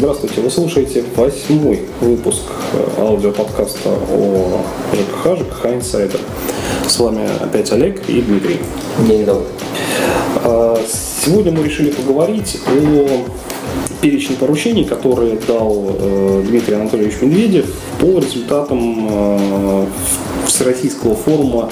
Здравствуйте, вы слушаете восьмой выпуск э, аудиоподкаста о ЖКХ, ЖКХ Инсайдер. С вами опять Олег и Дмитрий. День добрый. А, сегодня мы решили поговорить о перечне поручений, которые дал э, Дмитрий Анатольевич Медведев по результатам э, Всероссийского форума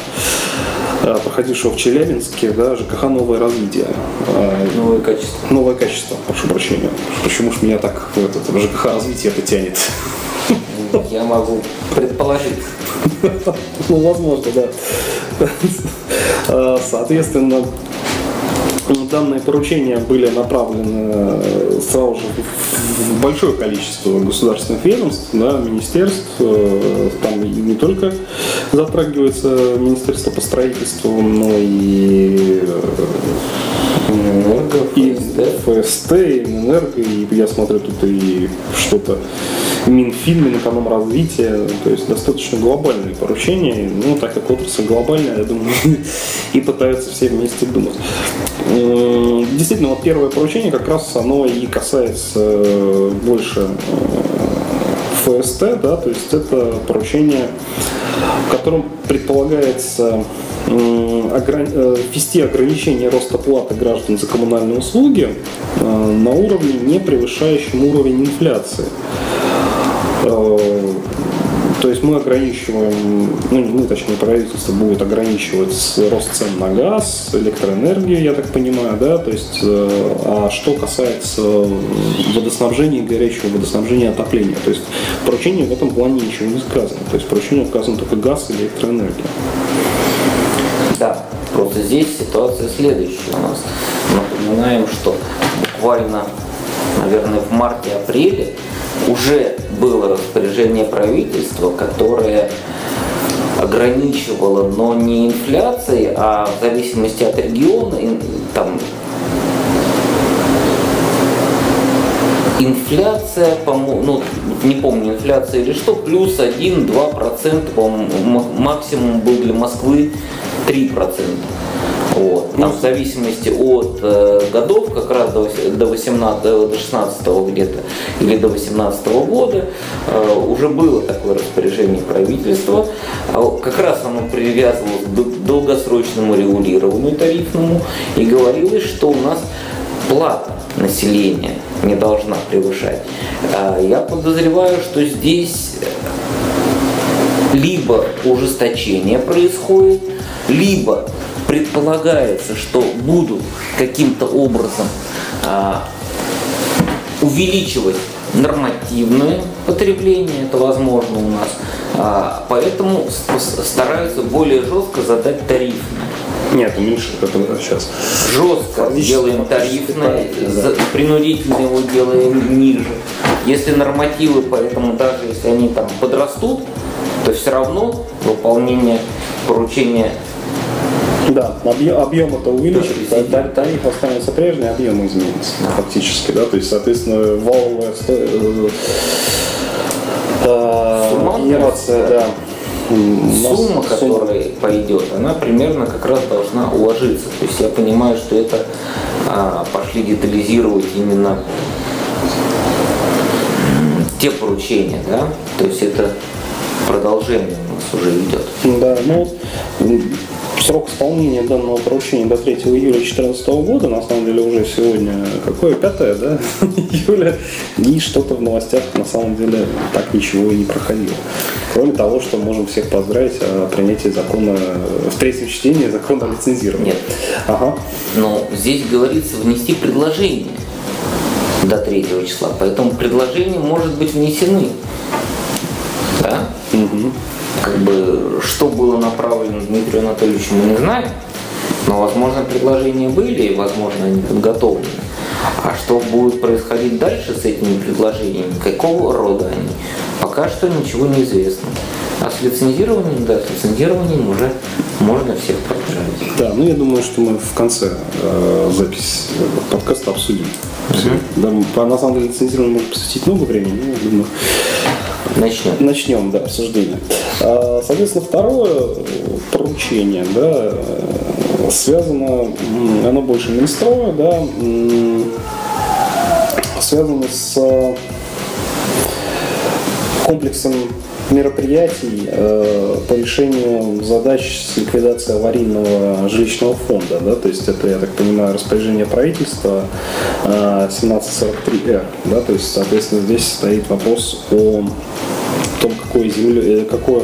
проходившего в Челябинске, да, ЖКХ «Новое развитие». Э, новое качество. Новое качество, прошу прощения. Почему ж меня так в, этот, в ЖКХ развитие это тянет? Я могу предположить. Ну, возможно, да. Э, соответственно, данные поручения были направлены сразу же в большое количество государственных ведомств, да, министерств, э, там не только затрагивается Министерство по строительству, но и Энерго, и ФСТ, и Энерго, и я смотрю тут и что-то Минфин, Минэкономразвития, то есть достаточно глобальные поручения, ну, так как отрасль глобальная, я думаю, и пытаются все вместе думать. Действительно, вот первое поручение как раз оно и касается э, больше э, ФСТ, да, то есть это поручение, в котором предполагается э, ввести ограничение роста платы граждан за коммунальные услуги на уровне, не превышающем уровень инфляции. Э, то есть мы ограничиваем, ну, ну точнее правительство будет ограничивать рост цен на газ, электроэнергию, я так понимаю, да, то есть, э, а что касается водоснабжения, горячего водоснабжения, отопления, то есть поручение в этом плане ничего не сказано, то есть поручение указано только газ и электроэнергия. Да, просто здесь ситуация следующая у нас. Напоминаем, что буквально, наверное, в марте-апреле уже было распоряжение правительства, которое ограничивало, но не инфляцией, а в зависимости от региона, там инфляция, ну, не помню, инфляция или что, плюс 1-2%, по-моему, максимум был для Москвы 3%. Вот. Там в зависимости от э, годов, как раз до, до 18, до 16 где-то или до 18 года э, уже было такое распоряжение правительства. А как раз оно привязывалось к долгосрочному регулированию тарифному и говорилось, что у нас плата населения не должна превышать. А я подозреваю, что здесь либо ужесточение происходит, либо предполагается, что будут каким-то образом а, увеличивать нормативное потребление, это возможно у нас, а, поэтому стараются более жестко задать тарифное. Нет, уменьшить это сейчас. Жестко делаем тарифное, да. принудительно его делаем ниже. Если нормативы, поэтому даже если они там подрастут, то все равно выполнение поручения да, объем, объем это увеличится, да, тариф останется прежний, объем изменится да. фактически, да, то есть, соответственно, валовая э, э, генерация, да. Сумма, которая пойдет, она примерно как раз должна уложиться. То есть я понимаю, что это а, пошли детализировать именно те поручения, да, то есть это продолжение у нас уже идет. Да, ну срок исполнения данного поручения до 3 июля 2014 года, на самом деле уже сегодня, какое, 5 да, июля, и что-то в новостях на самом деле так ничего и не проходило. Кроме того, что можем всех поздравить о принятии закона, в третьем чтении закона о лицензировании. Нет. Ага. Но здесь говорится внести предложение до 3 числа, поэтому предложения может быть внесены. Да? Угу как бы, что было направлено Дмитрию Анатольевичу, мы не знаем, но, возможно, предложения были, и, возможно, они подготовлены. А что будет происходить дальше с этими предложениями, какого рода они, пока что ничего не известно. А с лицензированием, да, с лицензированием уже можно всех поздравить. Да, ну я думаю, что мы в конце э, запись подкаста обсудим. Uh-huh. Да, по, на самом деле лицензированию можно посвятить много времени, но я думаю, Начнем. Начнем, да, обсуждение. А, соответственно, второе поручение, да, связано, оно больше Минстроя, да, связано с комплексом мероприятий э, по решению задач с ликвидацией аварийного жилищного фонда. Да? То есть это, я так понимаю, распоряжение правительства э, 1743Р. Да? То есть, соответственно, здесь стоит вопрос о том, какой земле, э, какое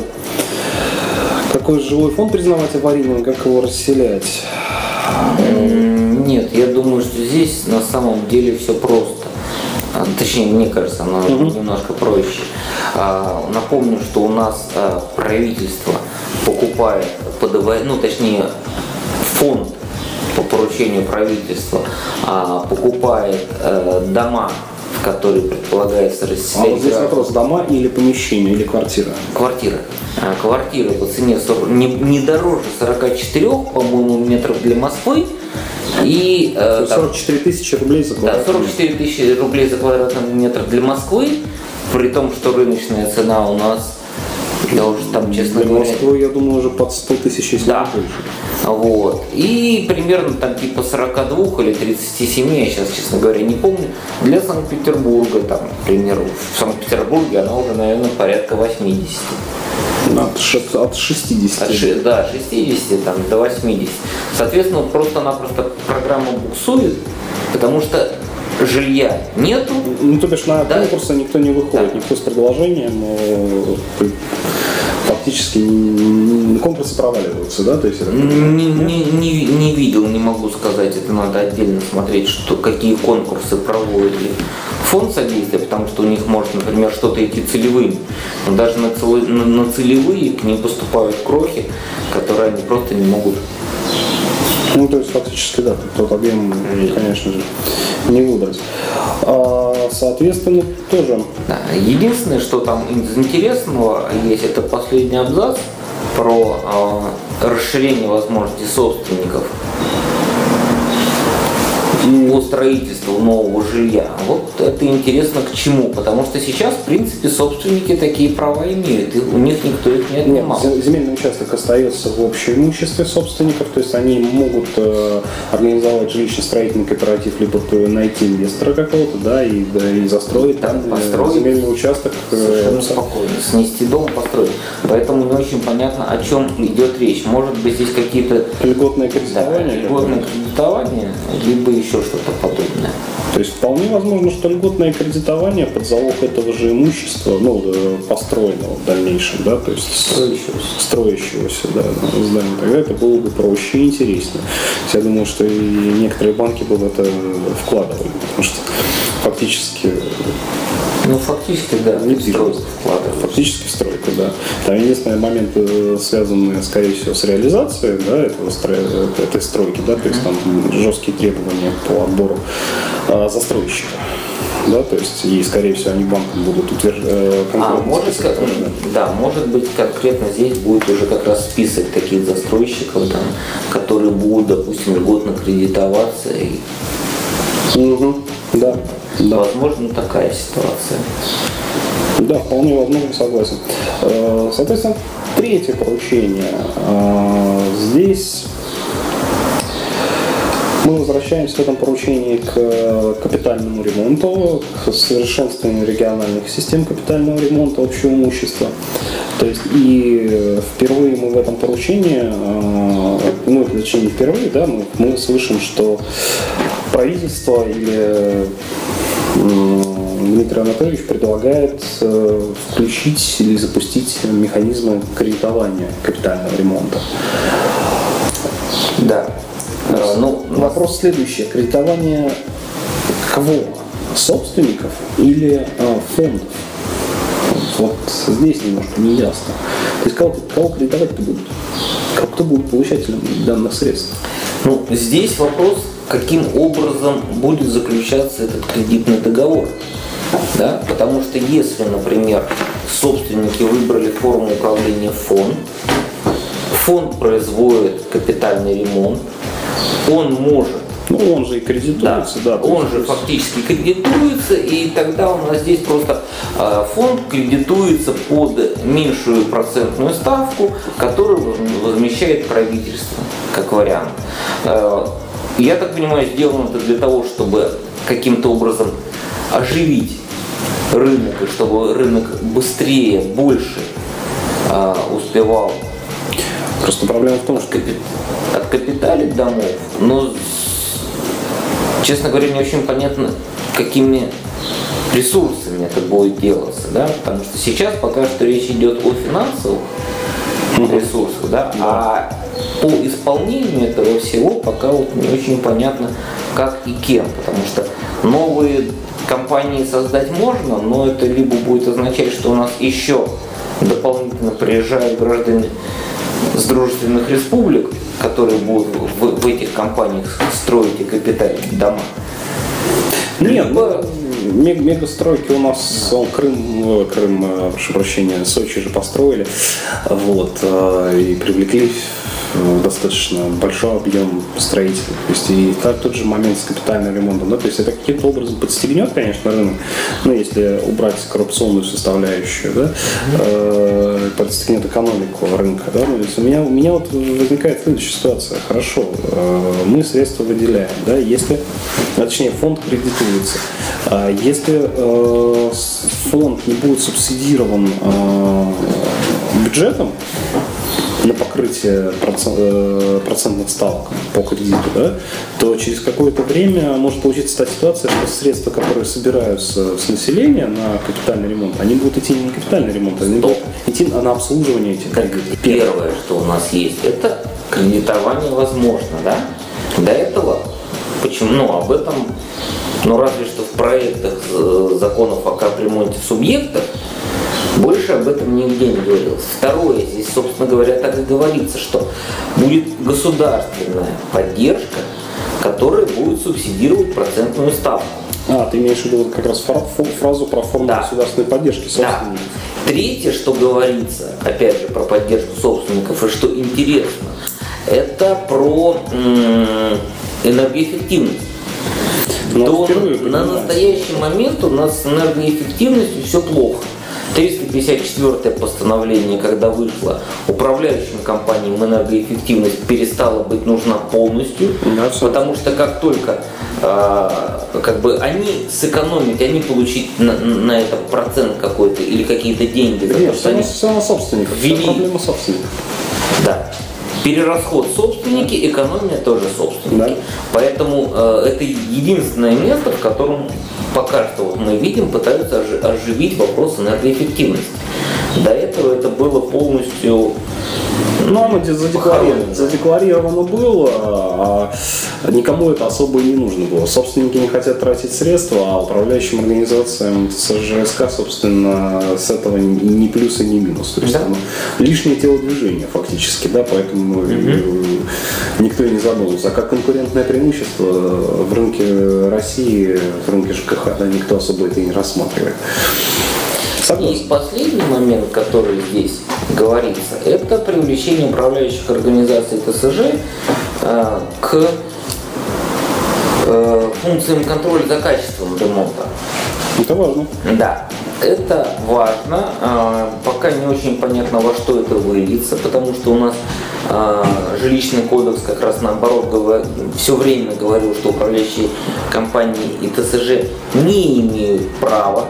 какой жилой фонд признавать аварийным, как его расселять? Нет, я думаю, что здесь на самом деле все просто. А, точнее, мне кажется, оно угу. немножко проще. А, напомню, что у нас а, правительство покупает, подавает, ну точнее, фонд по поручению правительства покупает э, дома который предполагается расселять. А вот здесь вопрос, дома или помещения, или квартира? Квартира. А, квартира по цене 40, не, не дороже 44, по-моему, метров для Москвы. И, э, 44 тысячи рублей за квадратный Да, 44 тысячи рублей за квадратный метр для Москвы, при том, что рыночная цена у нас я уже там, честно Для говоря... Москвы, я думаю, уже под 100 тысяч, если да. больше. Вот. И примерно там типа 42 или 37, я сейчас, честно говоря, не помню. Для Санкт-Петербурга, там, к примеру, в Санкт-Петербурге она уже, наверное, порядка 80. От, от 60. От, да, 60 там, до 80. Соответственно, просто-напросто программа буксует, потому что жилья нету. Ну, то бишь на да. конкурсы никто не выходит, да. никто с предложением э, фактически конкурсы проваливаются, да? То есть это... не, не, не, не видел, не могу сказать, это надо отдельно смотреть, что, какие конкурсы проводили фонд содействия, потому что у них может, например, что-то идти целевым. Но даже на, целы, на, на целевые к ним поступают крохи, которые они просто не могут ну, то есть фактически, да, тот объем, конечно же, не выбрать. А, соответственно, тоже. Да. Единственное, что там из интересного есть, это последний абзац про э, расширение возможностей собственников по строительству нового жилья. Вот это интересно к чему, потому что сейчас, в принципе, собственники такие права имеют, и у них никто их не отнимал. Нет, земельный участок остается в общем имуществе собственников, то есть они могут э, организовать жилищно-строительный кооператив, либо найти инвестора какого-то, да, и, да, и застроить там э, построить земельный участок. Э, совершенно спокойно, снести дом, построить. Поэтому не очень понятно, о чем идет речь. Может быть, здесь какие-то... Льготное кредитование? Да, льготное кредитование, либо еще еще что-то подобное. То есть вполне возможно, что льготное кредитование под залог этого же имущества, ну, э, построенного в дальнейшем, да, то есть строящегося, строящегося да, здания, тогда это было бы проще и интереснее. Я думаю, что и некоторые банки бы в это вкладывали, потому что фактически ну, фактически, да, не стройка вкладывается. Фактически стройка, да. Там единственные моменты, связанные, скорее всего, с реализацией да, этого, этой стройки, да, то есть там жесткие требования по отбору а, застройщика. Да, то есть и, скорее всего, они банком будут утверждать. Э, а, может, как, да, может быть, конкретно здесь будет уже как раз список таких застройщиков, там, которые будут, допустим, льготно кредитоваться и Угу. Да. Да. Возможно, такая ситуация. Да, вполне возможно, согласен. Э, соответственно, третье поручение. Э, здесь мы возвращаемся в этом поручении к капитальному ремонту, к совершенствованию региональных систем капитального ремонта общего имущества. То есть и впервые мы в этом поручении, э, ну, точнее не впервые, да, мы, мы слышим, что правительство или Дмитрий Анатольевич предлагает э, включить или запустить механизмы кредитования капитального ремонта. Да. Э, ну, вопрос следующий. Кредитование кого? Собственников или э, фондов? Вот здесь немножко не ясно. То есть кого, кого кредитовать-то будут? Кто будет получателем данных средств? Ну, здесь вопрос каким образом будет заключаться этот кредитный договор. Да? Потому что если, например, собственники выбрали форму управления фонд, фонд производит капитальный ремонт, он может ну, он же и кредитуется, да. да он же фактически кредитуется, и тогда у нас здесь просто э, фонд кредитуется под меньшую процентную ставку, которую возмещает правительство, как вариант. Э, я так понимаю, сделано это для того, чтобы каким-то образом оживить рынок, и чтобы рынок быстрее, больше а, успевал Просто проблема в том, что от капиталит домов, но, честно говоря, не очень понятно, какими ресурсами это будет делаться, да, потому что сейчас пока что речь идет о финансовых ресурсах, да, да. а по исполнению этого всего пока вот не очень понятно, как и кем, потому что новые компании создать можно, но это либо будет означать, что у нас еще дополнительно приезжают граждане с дружественных республик, которые будут в, в этих компаниях строить и капиталить дома. Нет, либо... мегастройки у нас он, Крым, Крым, э, прошу прощения, Сочи же построили, вот, э, и привлекли достаточно большой объем строителей. То есть и так тот же момент с капитальным ремонтом. Да? То есть это каким-то образом подстегнет, конечно, рынок, но если убрать коррупционную составляющую, да, э, подстегнет экономику рынка. Да? Ну, у, меня, у меня вот возникает следующая ситуация. Хорошо, э, мы средства выделяем, да, если, а, точнее, фонд кредитуется. А если э, фонд не будет субсидирован э, бюджетом, на покрытие э, процентных ставок по кредиту, да, то через какое-то время может получиться та ситуация, что средства, которые собираются с населения на капитальный ремонт, они будут идти не на капитальный ремонт, они будут идти на обслуживание этих кредитов. Первое, что у нас есть, это кредитование возможно, да? До этого, почему, ну, об этом, ну, разве что в проектах э, законов о капремонте субъектов больше об этом нигде не говорилось. Второе, здесь, собственно говоря, так и говорится, что будет государственная поддержка, которая будет субсидировать процентную ставку. А, ты имеешь в виду как раз фразу про форму да. государственной поддержки собственников. Да. Третье, что говорится, опять же, про поддержку собственников, и что интересно, это про энергоэффективность. Но До, на настоящий момент у нас с энергоэффективностью все плохо. 354 постановление, когда вышло, управляющим компаниям энергоэффективность перестала быть нужна полностью, да, потому что как только э, как бы они сэкономить, они получить на, на это процент какой-то или какие-то деньги. Нет, то, что они все собственников, ввели, все проблема собственников. Да. Перерасход собственники, экономия тоже собственники. Да. Поэтому э, это единственное место, в котором пока что вот мы видим, пытаются оживить вопрос энергоэффективности. До этого это было полностью ну, оно задекларировано, задекларировано было, а никому это особо и не нужно было. Собственники не хотят тратить средства, а управляющим организациям СЖСК, собственно, с этого ни плюс и ни минус. То есть да. оно лишнее телодвижение фактически, да, поэтому угу. никто и не задумался. А как конкурентное преимущество в рынке России, в рынке ЖКХ, да, никто особо это и не рассматривает. Согласен. И последний момент, который здесь говорится, это привлечение управляющих организаций ТСЖ э, к э, функциям контроля за качеством ремонта. Это важно. Да, это важно. Э, пока не очень понятно, во что это выльется, потому что у нас э, жилищный кодекс как раз наоборот говор... все время говорил, что управляющие компании и ТСЖ не имеют права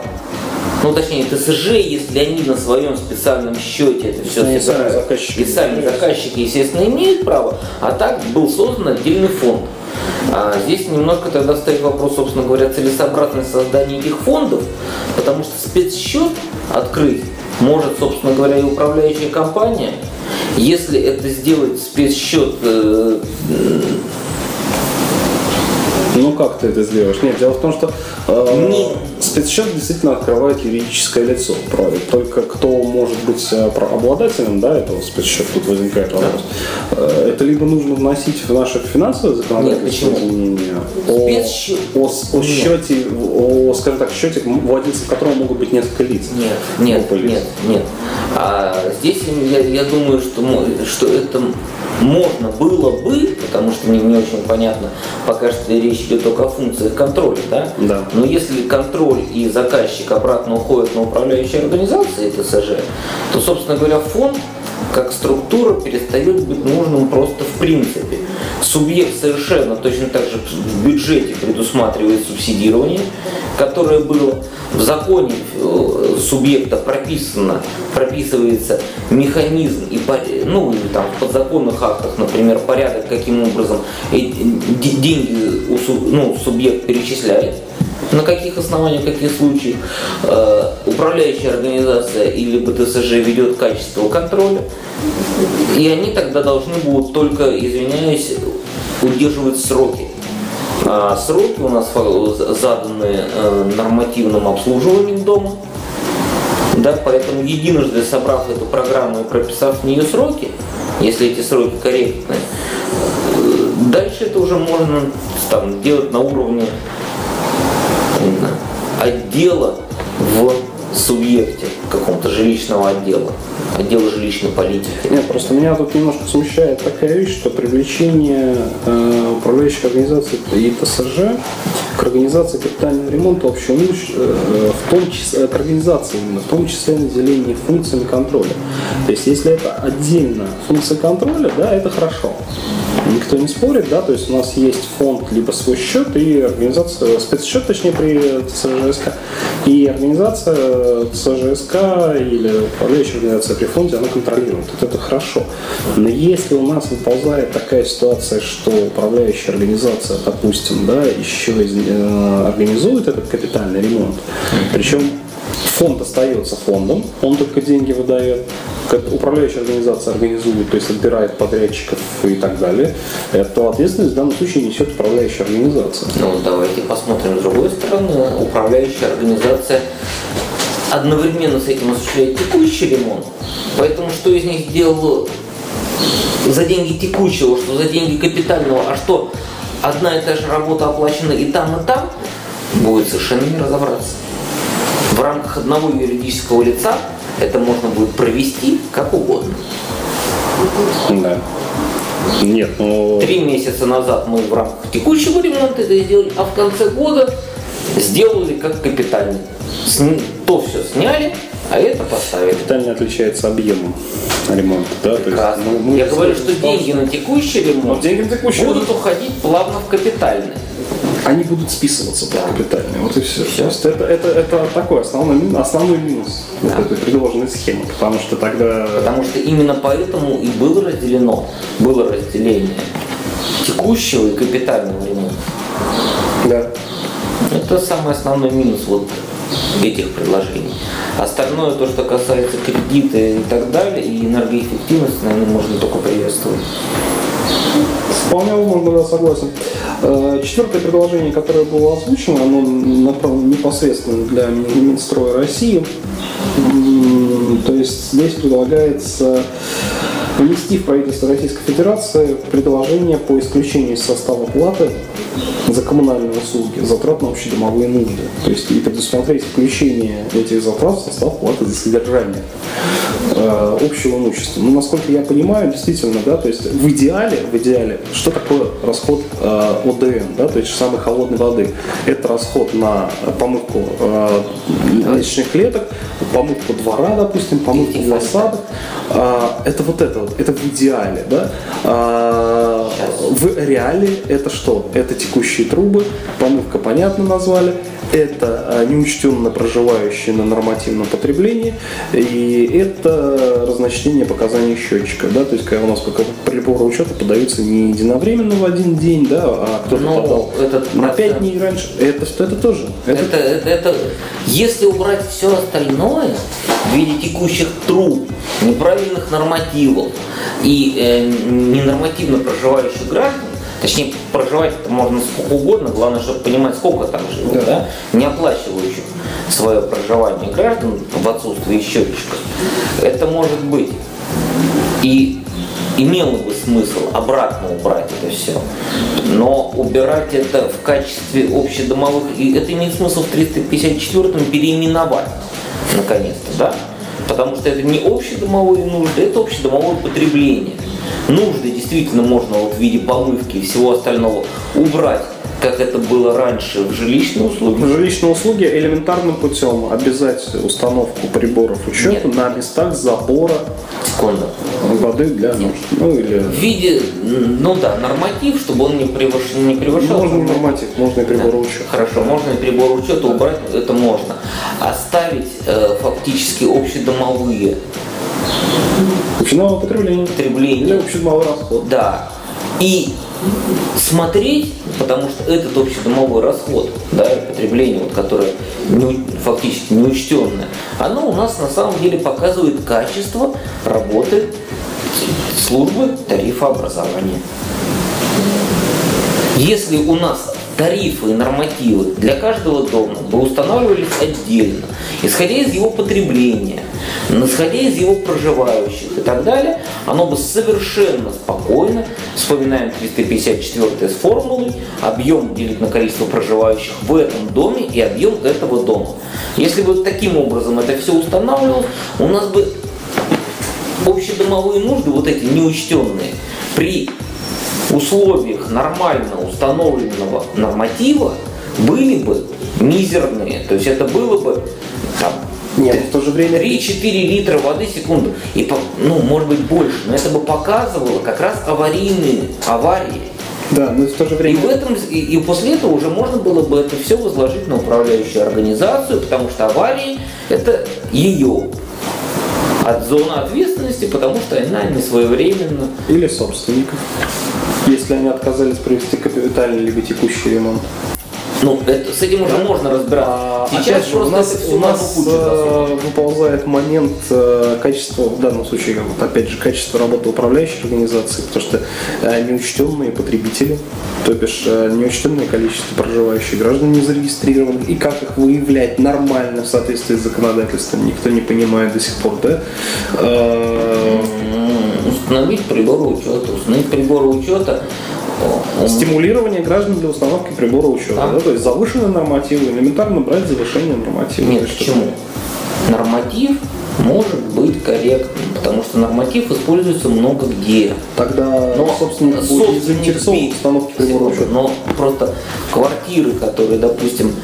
ну точнее ТСЖ, если они на своем специальном счете это все и сами заказчики. И сами заказчики, естественно, имеют право, а так был создан отдельный фонд. А здесь немножко тогда стоит вопрос, собственно говоря, целесообразность создания этих фондов, потому что спецсчет открыть может, собственно говоря, и управляющая компания. Если это сделать спецсчет э, ну как ты это сделаешь? Нет, дело в том, что э, спецсчет действительно открывает юридическое лицо. Только кто может быть э, обладателем да, этого спецсчета, тут возникает вопрос. Да. Э, это либо нужно вносить в наше финансовое законодательство изменения о, о, о счете, о, скажем так, счете, владельцев которого могут быть несколько лиц. Нет, нет, нет, нет. А здесь я, я думаю, что, что это можно было бы, потому что мне не очень понятно, пока что речь идет только о функциях контроля, да? Да. Но если контроль и заказчик обратно уходят на управляющие организации ТСЖ, то, собственно говоря, фонд как структура перестает быть нужным просто в принципе. Субъект совершенно точно так же в бюджете предусматривает субсидирование, которое было в законе э, субъекта прописано, прописывается механизм и ну там в подзаконных актах, например, порядок, каким образом деньги ну, субъект перечисляет на каких основаниях, в каких случаях э, управляющая организация или БТСЖ ведет качество контроля, и они тогда должны будут только, извиняюсь, удерживать сроки. А сроки у нас заданы э, нормативным обслуживанием дома, да, поэтому единожды собрав эту программу и прописав в нее сроки, если эти сроки корректны, э, дальше это уже можно там, делать на уровне отдела в субъекте каком-то жилищного отдела, отдела жилищной политики. Нет, просто меня тут немножко смущает такая вещь, что привлечение э, управляющих организаций и ТСЖ к организации капитального ремонта общего э, в том числе, к организации именно, в том числе наделение функциями контроля. То есть, если это отдельно функция контроля, да, это хорошо никто не спорит, да, то есть у нас есть фонд, либо свой счет и организация, спецсчет, точнее, при ЦЖСК, и организация ЦЖСК или управляющая организация при фонде, она контролирует. Вот это хорошо. Но если у нас выползает такая ситуация, что управляющая организация, допустим, да, еще э, организует этот капитальный ремонт, причем фонд остается фондом, он только деньги выдает, управляющая организация организует, то есть отбирает подрядчиков и так далее, то ответственность в данном случае несет управляющая организация. Ну, давайте посмотрим с другой стороны. Управляющая организация одновременно с этим осуществляет текущий ремонт. Поэтому что из них сделал за деньги текущего, что за деньги капитального, а что одна и та же работа оплачена и там, и там, будет совершенно не разобраться. В рамках одного юридического лица это можно будет провести как угодно. Да. Нет, ну... Три месяца назад мы в рамках текущего ремонта это сделали, а в конце года сделали как капитальный. То все сняли, а это поставили. Капитально отличается объемом ремонта, да? Прекрасно. То есть, ну, Я говорю, что деньги на текущий ремонт Но деньги на текущий будут уходить плавно в капитальный они будут списываться да. капитальные. Вот и все. все. То есть это, это, это такой основной, основной минус да. вот этой предложенной схемы. Потому что тогда. Потому что именно поэтому и было разделено, было разделение текущего и капитального ремонта. Да. Это самый основной минус вот этих предложений. Остальное, то, что касается кредита и так далее, и энергоэффективности, наверное, можно только приветствовать. Вполне возможно, да, согласен. Э, четвертое предложение, которое было озвучено, оно направлено непосредственно для Минстроя России. То есть здесь предлагается внести в правительство Российской Федерации предложение по исключению из состава платы за коммунальные услуги, затрат на общедомовые нужды. То есть и предусмотреть включение этих затрат в состав платы за содержание э, общего имущества. Ну, насколько я понимаю, действительно, да, то есть в идеале, в идеале, что такое расход э, ОДН, да, то есть самой холодной воды? Это расход на помывку э, личных клеток, помывку двора, допустим, помывку фасада. Э, это вот это вот, это в идеале, да. Э, в реале это что? Это текущие трубы, помывка, понятно, назвали, это а, неучтенно проживающие на нормативном потреблении, и это разночтение показаний счетчика, да, то есть когда у нас как приборы учета подаются не единовременно в один день, да, а кто-то Но подал этот на пять дней раньше, это, это тоже. Это... Это, это, это, если убрать все остальное в виде текущих труб, неправильных нормативов и э, ненормативно проживающих граждан, Точнее, проживать это можно сколько угодно, главное, чтобы понимать, сколько там живут, да. да? не оплачивающих свое проживание граждан в отсутствии счетчиков. Это может быть. И имело бы смысл обратно убрать это все. Но убирать это в качестве общедомовых, и это имеет смысл в 354-м переименовать, наконец-то, да? Потому что это не общедомовые нужды, это общедомовое потребление нужды действительно можно вот в виде помывки и всего остального убрать как это было раньше в жилищной услуге. В жилищной услуге элементарным путем обязать установку приборов учета Нет. на местах забора Секунду. воды для нужд. Ну или В виде, ну да, норматив, чтобы он не, превыш- не превышал. можно и норматив, можно и приборы учета. Хорошо, можно и прибор учета убрать, это можно. Оставить э, фактически общедомовые Общедомовое потребление. Или потребления. общедомовой расход. Да. И смотреть, потому что этот общедомовой расход, да, потребление, вот, которое не фактически неучтенное, оно у нас на самом деле показывает качество работы службы тарифообразования. Если у нас тарифы и нормативы для каждого дома бы устанавливались отдельно, исходя из его потребления, исходя из его проживающих и так далее, оно бы совершенно спокойно, вспоминаем 354 с формулой, объем делить на количество проживающих в этом доме и объем этого дома. Если бы таким образом это все устанавливалось, у нас бы общедомовые нужды, вот эти неучтенные, при условиях нормально установленного норматива были бы мизерные. То есть это было бы там, Нет, в то же время 3-4 литра воды в секунду. И, ну, может быть, больше. Но это бы показывало как раз аварийные аварии. Да, но в то же И время в этом, и, и после этого уже можно было бы это все возложить на управляющую организацию, потому что аварии это ее от зоны ответственности, потому что она не своевременно. или собственников, если они отказались провести капитальный либо текущий ремонт. Ну, это, с этим уже можно разбираться. А, Сейчас опять же, у нас, у нас э, выползает момент э, качества, в данном случае, вот, опять же, качество работы управляющей организации, потому что э, неучтенные потребители, то бишь э, неучтенное количество проживающих граждан не зарегистрированных, и как их выявлять нормально в соответствии с законодательством, никто не понимает до сих пор, да? Э, Установить приборы учета. Установить приборы учета. Стимулирование граждан для установки прибора учета, Да. то есть завышенные нормативы, элементарно брать завышение норматива. Нет, почему? Норматив может быть корректным, потому что норматив используется много где. Тогда Но собственник будет собственник заинтересован в установке прибора учета. Но просто квартиры, которые, допустим,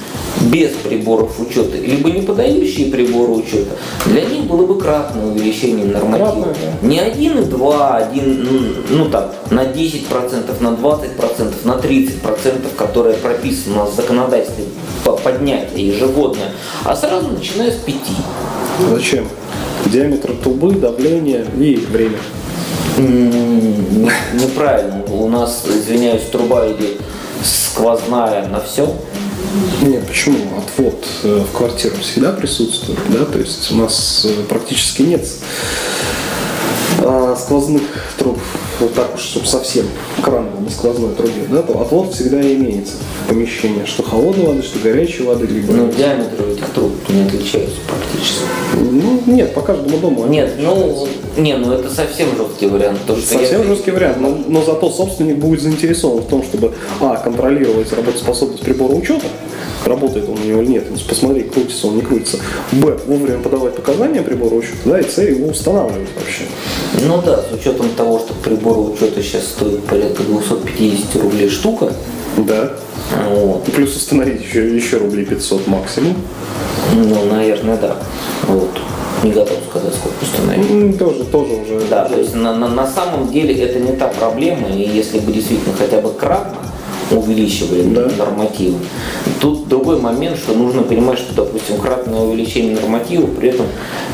без приборов учета, либо не подающие приборы учета, для них было бы кратное увеличение норматива. Кратное, да. Не 1,2, один, ну, ну там, на 10%, на 20%, на 30%, которые прописаны у нас в законодательстве по поднятие ежегодное, а сразу начиная с 5. Зачем? Диаметр трубы, давление и время. Неправильно. У нас, извиняюсь, труба идет сквозная на все. Нет, почему? Отвод э, в квартиру всегда присутствует, да, то есть у нас э, практически нет а, сквозных труб, вот так уж, чтобы совсем кран был на сквозной трубе, да, то отвод всегда имеется в помещении, что холодной воды, что горячей воды, либо... Ну, диаметр этих труб не отличаются практически. Ну, нет, по каждому дому Нет, ну, не, ну это совсем жесткий вариант. То, что Совсем я- жесткий вариант, но, но зато собственник будет заинтересован в том, чтобы а. контролировать работоспособность прибора учета, работает он у него или нет, посмотреть, крутится он, не крутится, б. вовремя подавать показания прибора учета, да, и с его устанавливать вообще. Ну да, с учетом того, что учета сейчас стоят порядка 250 рублей штука. Да. Вот. Плюс установить еще, еще рублей 500 максимум. Ну, наверное, да. Вот. Не готов сказать, сколько установить. Тоже, тоже уже. Да, то есть на, на, на самом деле это не та проблема, и если бы действительно хотя бы кратно увеличивали Да. нормативы, тут другой момент, что нужно понимать, что, допустим, кратное увеличение норматива, при этом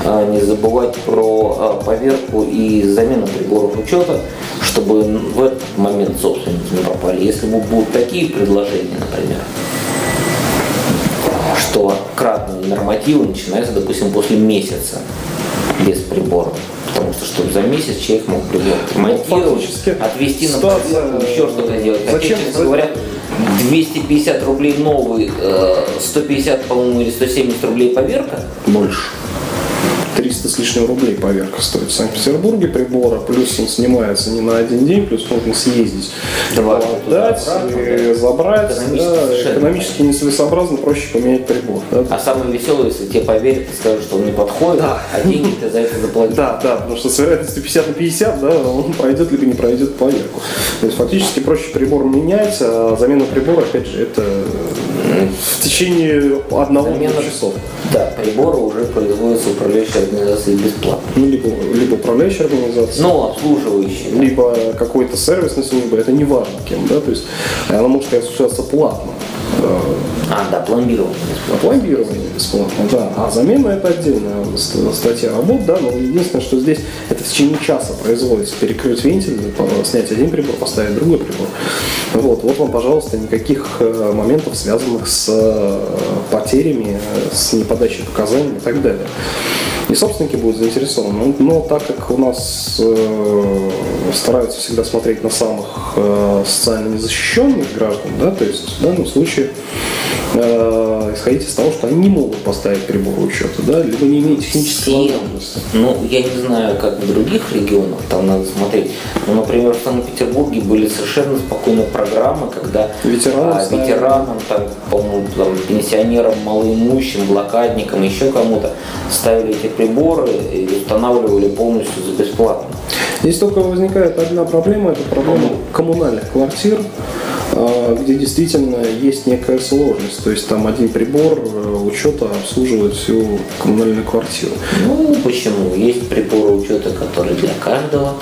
а, не забывать про а, поверку и замену приборов учета, чтобы в этот момент собственники не попали. Если будут такие предложения, например, что кратные нормативы начинаются, допустим, после месяца без прибора. Потому что, чтобы за месяц человек мог прибор ремонтировать, Ну, отвезти на проверку, еще что-то делать. Хотя, зачем- честно за- говоря, 250 рублей новый, э, 150, по-моему, или 170 рублей поверка, Больше. 300 с лишним рублей поверка стоит в Санкт-Петербурге прибора, плюс он снимается не на один день, плюс можно съездить, Два отдать, и забрать, Экономически да, экономически нецелесообразно, проще поменять прибор. да. А самое веселое, если тебе поверят и скажут, что он не подходит, Да. а деньги ты за это заплатил. Да, да, потому что с вероятностью 50 на 50, да, он пройдет либо не пройдет поверку. То есть фактически проще прибор менять, а замена прибора, опять же, это в течение одного Замена- часов. Да, приборы уже производятся управляющей организацией бесплатно. Ну, либо, либо управляющая организация, Но обслуживающие. да. либо какой-то сервисной службы, это не важно кем, да, то есть она может осуществляться платно. Э, А, да, пломбирование бесплатно. Пломбирование бесплатно, да. А замена это отдельная ст- статья работ, да, но единственное, что здесь это в течение часа производится. Перекрыть вентиль, по- снять один прибор, поставить другой прибор. Вот, вот вам, пожалуйста, никаких э, моментов, связанных с э, потерями, э, с неподачей показаний и так далее. И собственники будут заинтересованы. Но, но так как у нас э, стараются всегда смотреть на самых э, социально незащищенных граждан, да, то есть в данном случае э, исходить из того, что они не могут поставить прибор учета, да, либо не имеют технической возможности. Ну, я не знаю, как в других регионах, там надо смотреть. Ну, например, в Санкт-Петербурге были совершенно спокойные программы, когда Ветеранам а, ветеранам, там, по-моему, там, пенсионерам, малоимущим, блокадникам, еще кому-то ставили эти приборы и устанавливали полностью за бесплатно. Здесь только возникает одна проблема, это проблема коммунальных квартир, э, где действительно есть некая сложность. То есть там один прибор э, учета обслуживает всю коммунальную квартиру. Ну, почему? Есть приборы учета, которые для каждого.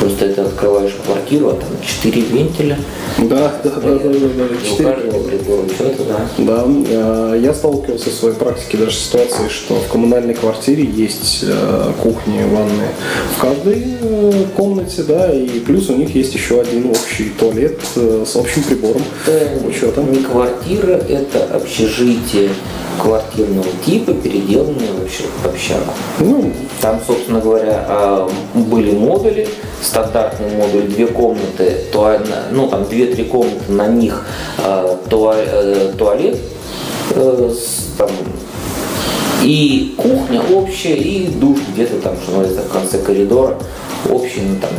Просто это открываешь квартиру, а там 4 вентиля. Да, да, да, да, да, да. И у Четыре каждого прибора учета, да. Да, э, я сталкивался в своей практике даже с ситуацией, что в коммунальной квартире есть э, кухни, ванны в каждой э, комнате, да, и плюс у них есть еще один общий туалет с общим прибором учета. Не квартира, это общежитие квартирного типа, переделанное в общагу. Ну, Там, собственно говоря, а, были модули, стандартный модуль, две комнаты, туа- ну там две-три комнаты, на них туа- э, туалет, э, там, и кухня общая, и душ где-то там, что называется, в конце коридора, общий, ну там,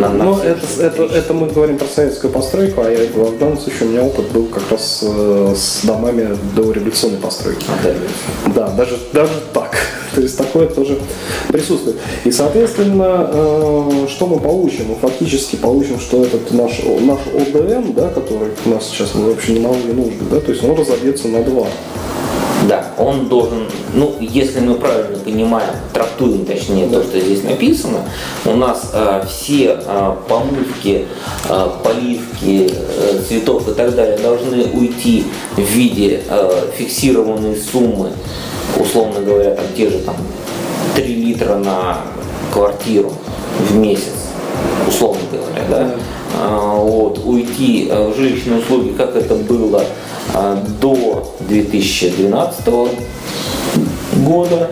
на, на Ну, это, это, это мы говорим про советскую постройку, а я, в данном случае у меня опыт был как раз э, с домами до революционной постройки. А, да, Да, даже, даже так. То есть такое тоже присутствует. И, соответственно, э, что мы получим? Мы фактически получим, что этот наш, наш ОДМ, да, который у нас сейчас вообще немалые нужды, да, то есть он разобьется на два. Да, он должен, ну, если мы правильно понимаем, трактуем точнее то, что здесь написано, у нас э, все э, помывки, э, поливки э, цветов и так далее должны уйти в виде э, фиксированной суммы, условно говоря, там те же там 3 литра на квартиру в месяц, условно говоря, да, А, вот, уйти э, в жилищные услуги, как это было до 2012 года.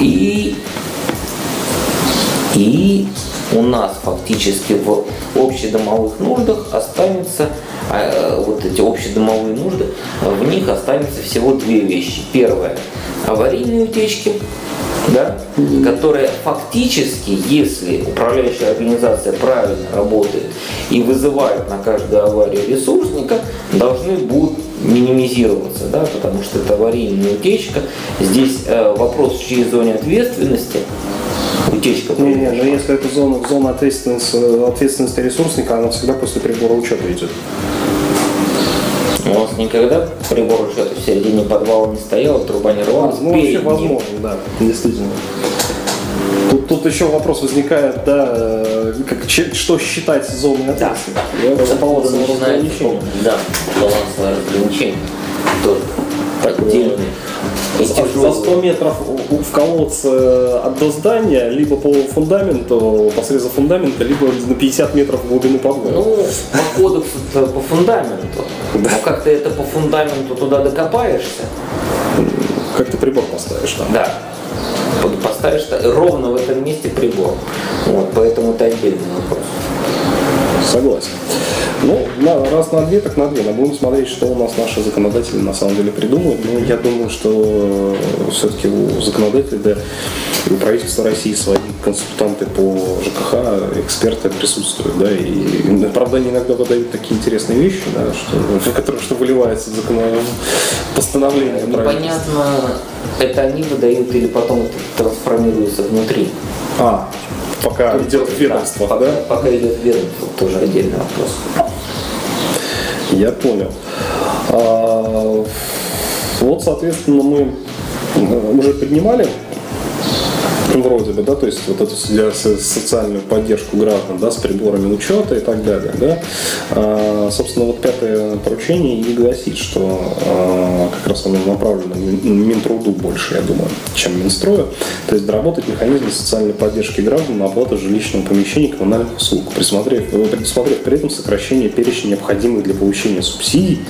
И, и у нас фактически в общедомовых нуждах останется а, вот эти общедомовые нужды, в них останется всего две вещи. Первое – аварийные утечки, да, которые фактически, если управляющая организация правильно работает и вызывает на каждую аварию ресурсника, должны будут минимизироваться, да, потому что это аварийная утечка. Здесь э, вопрос, в чьей зоне ответственности утечка Не, не, но если это зона, зона ответственности, ответственности ресурсника, она всегда после прибора учета идет. У нас никогда прибор учета в середине подвала не стоял, труба не рвалась. Ну, вообще возможно, да, действительно. Тут, тут еще вопрос возникает, да, э, как, че- что считать зоной Да. ответственности. Да, балансовое Начинается, разграничение. Да, балансовое разграничение. Тоже отдельный За 100 тяжелый. метров у- у- вколоться от до здания, либо по фундаменту, по срезу фундамента, либо на 50 метров в глубину подвала. Ну, по кодексу по фундаменту. Но как ты это по фундаменту туда докопаешься, как ты прибор поставишь там? да. Поставишь та- ровно в этом месте прибор. Вот, поэтому это отдельный вопрос. Согласен. Ну, на, раз на две, так на две. Но будем смотреть, что у нас наши законодатели на самом деле придумают. Но я думаю, что все-таки у законодателей, да, у правительства России свои консультанты по ЖКХ, эксперты присутствуют, да, и, правда, они иногда выдают такие интересные вещи, да, что, которые, что выливается в закон... постановление. Непонятно, это они выдают или потом это трансформируется внутри. А, пока идет ведомство, да? Пока, пока идет ведомство, тоже отдельный вопрос. Я понял. А, вот, соответственно, мы уже поднимали вроде бы, да, то есть вот эту социальную поддержку граждан, да, с приборами учета и так далее, да. А, собственно, вот пятое поручение и гласит, что а, как раз оно направлено Минтруду больше, я думаю, чем Минстрою, то есть доработать механизмы социальной поддержки граждан на оплату жилищного помещения и коммунальных услуг, присмотрев, предусмотрев при этом сокращение перечня необходимых для получения субсидий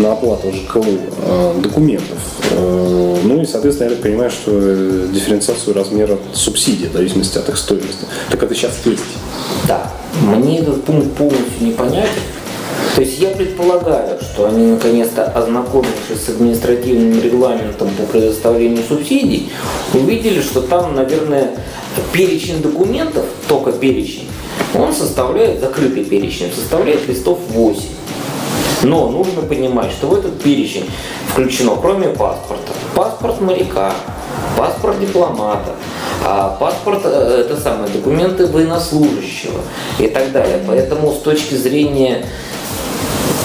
на оплату ЖКУ э, документов. Э, ну и, соответственно, я так понимаю, что дифференциацию размера субсидий в зависимости от их стоимости. Так это сейчас есть. Да. Мне этот пункт полностью непонятен. То есть я предполагаю, что они наконец-то ознакомившись с административным регламентом по предоставлению субсидий, увидели, что там, наверное, перечень документов, только перечень, он составляет, закрытый перечень, составляет листов 8. Но нужно понимать, что в этот перечень включено, кроме паспорта, паспорт моряка, паспорт дипломата, а паспорт э, это самые документы военнослужащего и так далее. Поэтому с точки зрения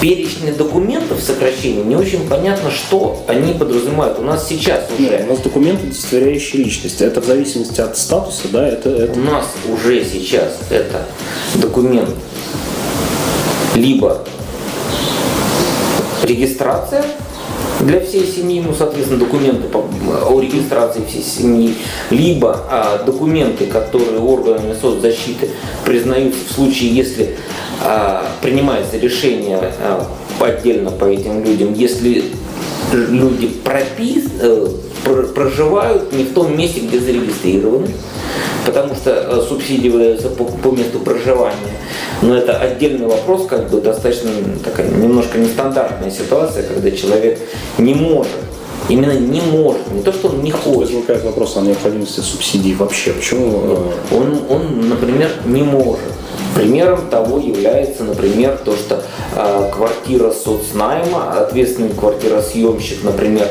перечня документов сокращения не очень понятно, что они подразумевают. У нас сейчас уже... Нет, у нас документы, удостоверяющие личность. Это в зависимости от статуса, да, это, это... У нас уже сейчас это документ либо регистрация для всей семьи, ну, соответственно, документы о регистрации всей семьи, либо а, документы, которые органами соцзащиты признаются в случае, если а, принимается решение а, отдельно по этим людям, если люди пропис, э, проживают не в том месте, где зарегистрированы, потому что э, субсидии выдаются по, по месту проживания. Но это отдельный вопрос, как бы достаточно такая немножко нестандартная ситуация, когда человек не может Именно не может, не то, что он не хочет. Возникает вопрос о необходимости субсидий вообще. Почему? Э, он, он, например, не может. Примером того является, например, то, что э, квартира соцнайма, ответственный квартиросъемщик, например,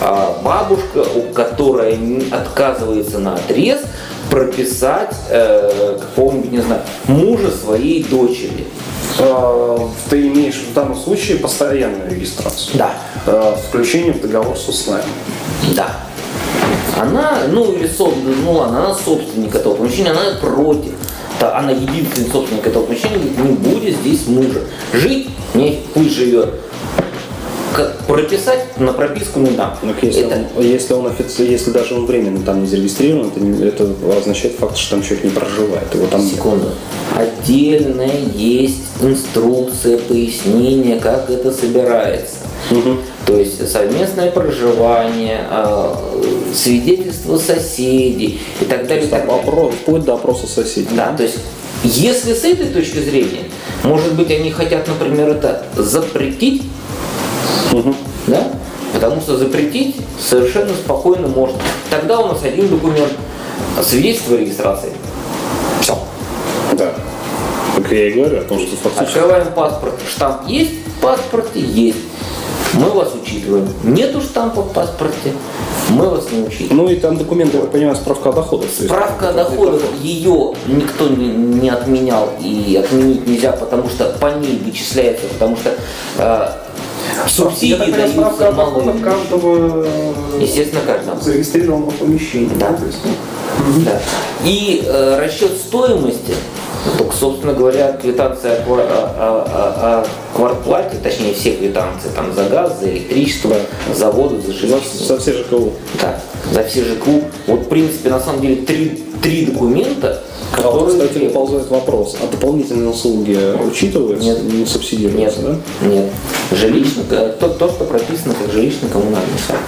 э, бабушка, у которой отказывается на отрез прописать э, какого-нибудь, не знаю, мужа своей дочери. Э, ты имеешь в данном случае постоянную регистрацию? Да. С включением в договор с УСНАем? Да. Она, ну или ну ладно, она собственник этого помещения, она против. Она единственный собственник этого помещения, говорит, не будет здесь мужа. Жить, не пусть живет как прописать на прописку не дам. Ну, если, это... он, если, он офици... если даже он временно там не зарегистрирован, это, это означает факт, что там человек не проживает. Его там Секунду. Нет. Отдельная есть инструкция, пояснение, как это собирается. Угу. То есть совместное проживание, а, свидетельство соседей и так далее. И так далее. Опрос, вплоть до опроса соседей. Да, то есть если с этой точки зрения, может быть, они хотят, например, это запретить, Угу. Да? Потому что запретить совершенно спокойно можно. Тогда у нас один документ, свидетельство о регистрации. Все. Да. Как я и говорю о том, что фактически... Открываем паспорт. Штамп есть, в паспорте есть. Мы вас учитываем. Нету штампа в паспорте, мы вас не учитываем. Ну и там документы, я понимаю, справка о доходах. Справка о доходах, ее никто не, не отменял и отменить нельзя, потому что по ней вычисляется, потому что э, Субсидии дают справка о доходах каждого Естественно, каждого. зарегистрированного помещения. Да. То есть, ну. да. И э, расчет стоимости, только, собственно говоря, квитанция о, о, о, о квартплате, точнее все квитанции, там за газ, за электричество, за воду, за жилищное. За, за все ЖКУ. Да, за все ЖКУ. Вот, в принципе, на самом деле, три три документа, А вот, которые... кстати, выползает вопрос, а дополнительные услуги учитываются? Нет. Не Нет, субсидируются, да? нет. Жилищно, э, то, то, что прописано как жилищно-коммунальный сайт.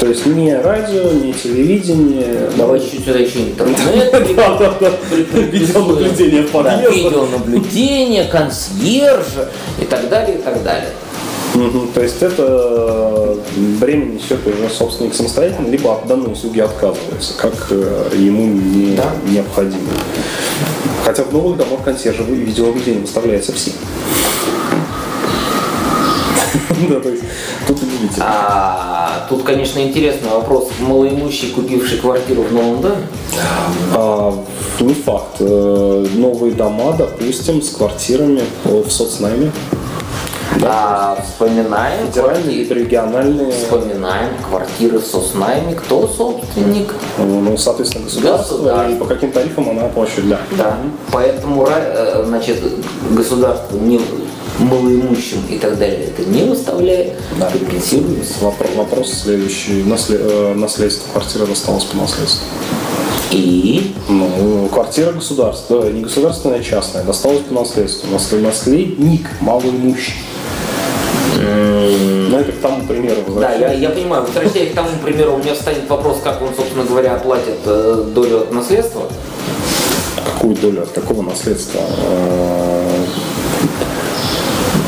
То есть не радио, не телевидение. Давайте чуть сюда еще интернет. Видеонаблюдение в Да, подъездах. видеонаблюдение, консьержа и так далее, и так далее. То есть это бремя несет уже собственник самостоятельно, либо от данной услуги отказывается, как э, ему не Да. необходимо. Хотя в новых домах консьержа видеонаблюдение выставляется всем. Да, то есть тут удивительно. А тут, конечно, интересный вопрос. Малоимущий, купивший квартиру в новом доме? А, не факт. Э, Новые дома, допустим, с квартирами э, в соцнайме. А вспоминаем Федеральные квартиры. и региональные, Вспоминаем квартиры с соснами. Кто собственник? э, ну, соответственно, государство, Государство. и по каким тарифам она оплачивает, да. Да. Поэтому э, значит, государство не малоимущим и так далее это не выставляет, Да. компенсируется. Вопрос, вопрос следующий. Насле- э, наследство. Квартира досталась по наследству. И Ну, квартира государства, не государственная, а частная, досталась по наследству. Наслед- Наследник малоимущий. Ну, это к тому примеру да, я, я понимаю, возвращаясь к тому примеру, у меня встанет вопрос, как он, собственно говоря, оплатит э, долю от наследства. Какую долю от какого наследства? Э,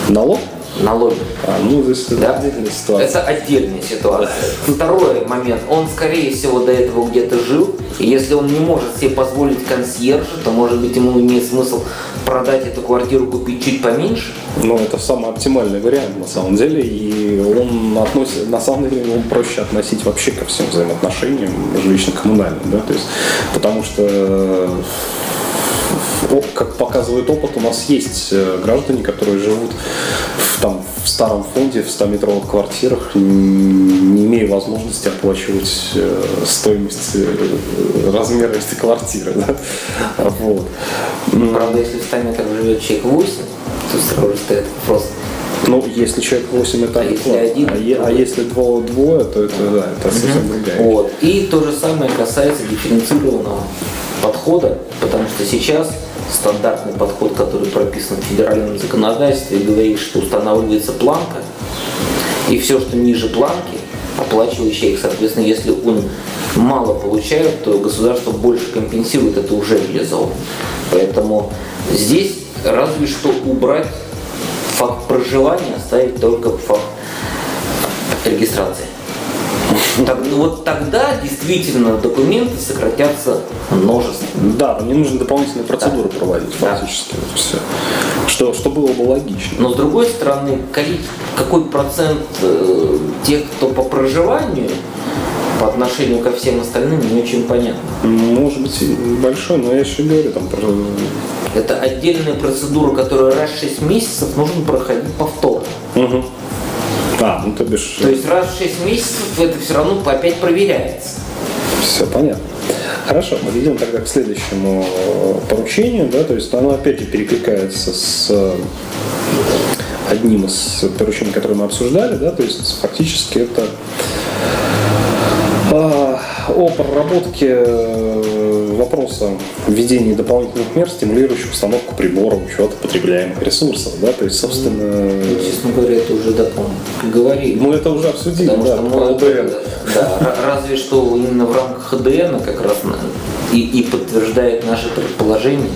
Налог? Налоги. А, ну, здесь это Да? отдельная ситуация. Это отдельная ситуация. Второй момент. Он, скорее всего, до этого где-то жил. И если он не может себе позволить консьержа, то, может быть, ему имеет смысл продать эту квартиру, купить чуть поменьше. Ну, это самый оптимальный вариант на самом деле, и он относит, на самом деле его проще относить вообще ко всем взаимоотношениям жилищно-коммунальным, да, то есть, потому что как показывает опыт, у нас есть э, граждане, которые живут в, там, в старом фонде, в 100-метровых квартирах, не имея возможности оплачивать э, стоимость э, размера этой квартиры. Да? Вот. Правда, если в 100 метрах живет человек 8, то сразу же стоит вопрос. Ну, если человек 8, это А если один, а, е- а если дво- двое, то это, да, это совсем другая. Вот. И то же самое касается дифференцированного подхода, потому что сейчас стандартный подход, который прописан в федеральном законодательстве, говорит, что устанавливается планка, и все, что ниже планки, оплачивает человек. Соответственно, если он мало получает, то государство больше компенсирует, это уже реализовано. Поэтому здесь разве что убрать факт проживания, оставить только факт регистрации. Так, ну вот тогда действительно документы сократятся множественно. Да, не нужно дополнительные процедуры проводить Да. фактически. Вот все. Что, что было бы логично. Но с другой стороны, какой процент э, тех, кто по проживанию по отношению ко всем остальным, не очень понятно. Может быть, большой, но я еще говорю, там про- Это отдельная процедура, которую раз в 6 месяцев нужно проходить повторно. Мгм. А, ну то бишь, То есть раз в 6 месяцев это все равно опять проверяется. все понятно. Хорошо, мы идем тогда к следующему э, поручению, да, то есть оно опять же перекликается с э, одним из поручений, которые мы обсуждали, да, то есть фактически это а, о проработке э, вопроса введения дополнительных мер, стимулирующих установку приборов учета потребляемых ресурсов, да, то есть, собственно, Ну, Честно говоря, это уже по-моему, говорили. мы это уже обсудили, Потому да, что мы, ЛДН. да, ра- разве что именно в рамках ХДН как раз и, и подтверждает наше предположение.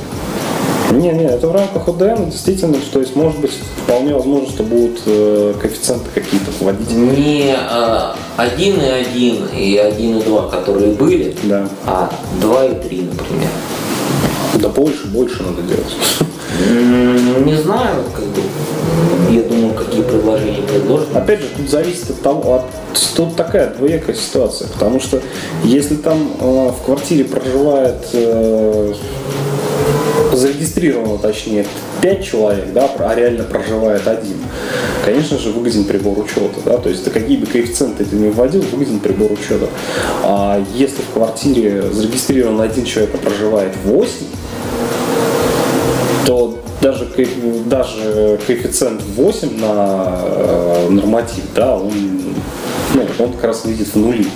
Не, не, это в рамках ОДН действительно, то есть может быть вполне возможно, что будут э, коэффициенты какие-то вводить. Не а, 1 и 1 и 1 и 2, которые были, Да. а 2 и 3, например. Да больше, больше надо делать. М, Не знаю, как бы, я думаю, какие предложения предложат. Опять же, тут зависит от того, от, тут такая двоякая ситуация, потому что если там э, в квартире проживает э, зарегистрировано, точнее, 5 человек, да, а реально проживает один, конечно же, выгоден прибор учета, да, то есть ты какие бы коэффициенты ты не вводил, выгоден прибор учета. А если в квартире зарегистрирован один человек, а проживает 8, то даже, даже коэффициент 8 на э, норматив, да, он, ну, он как раз выйдет в нули.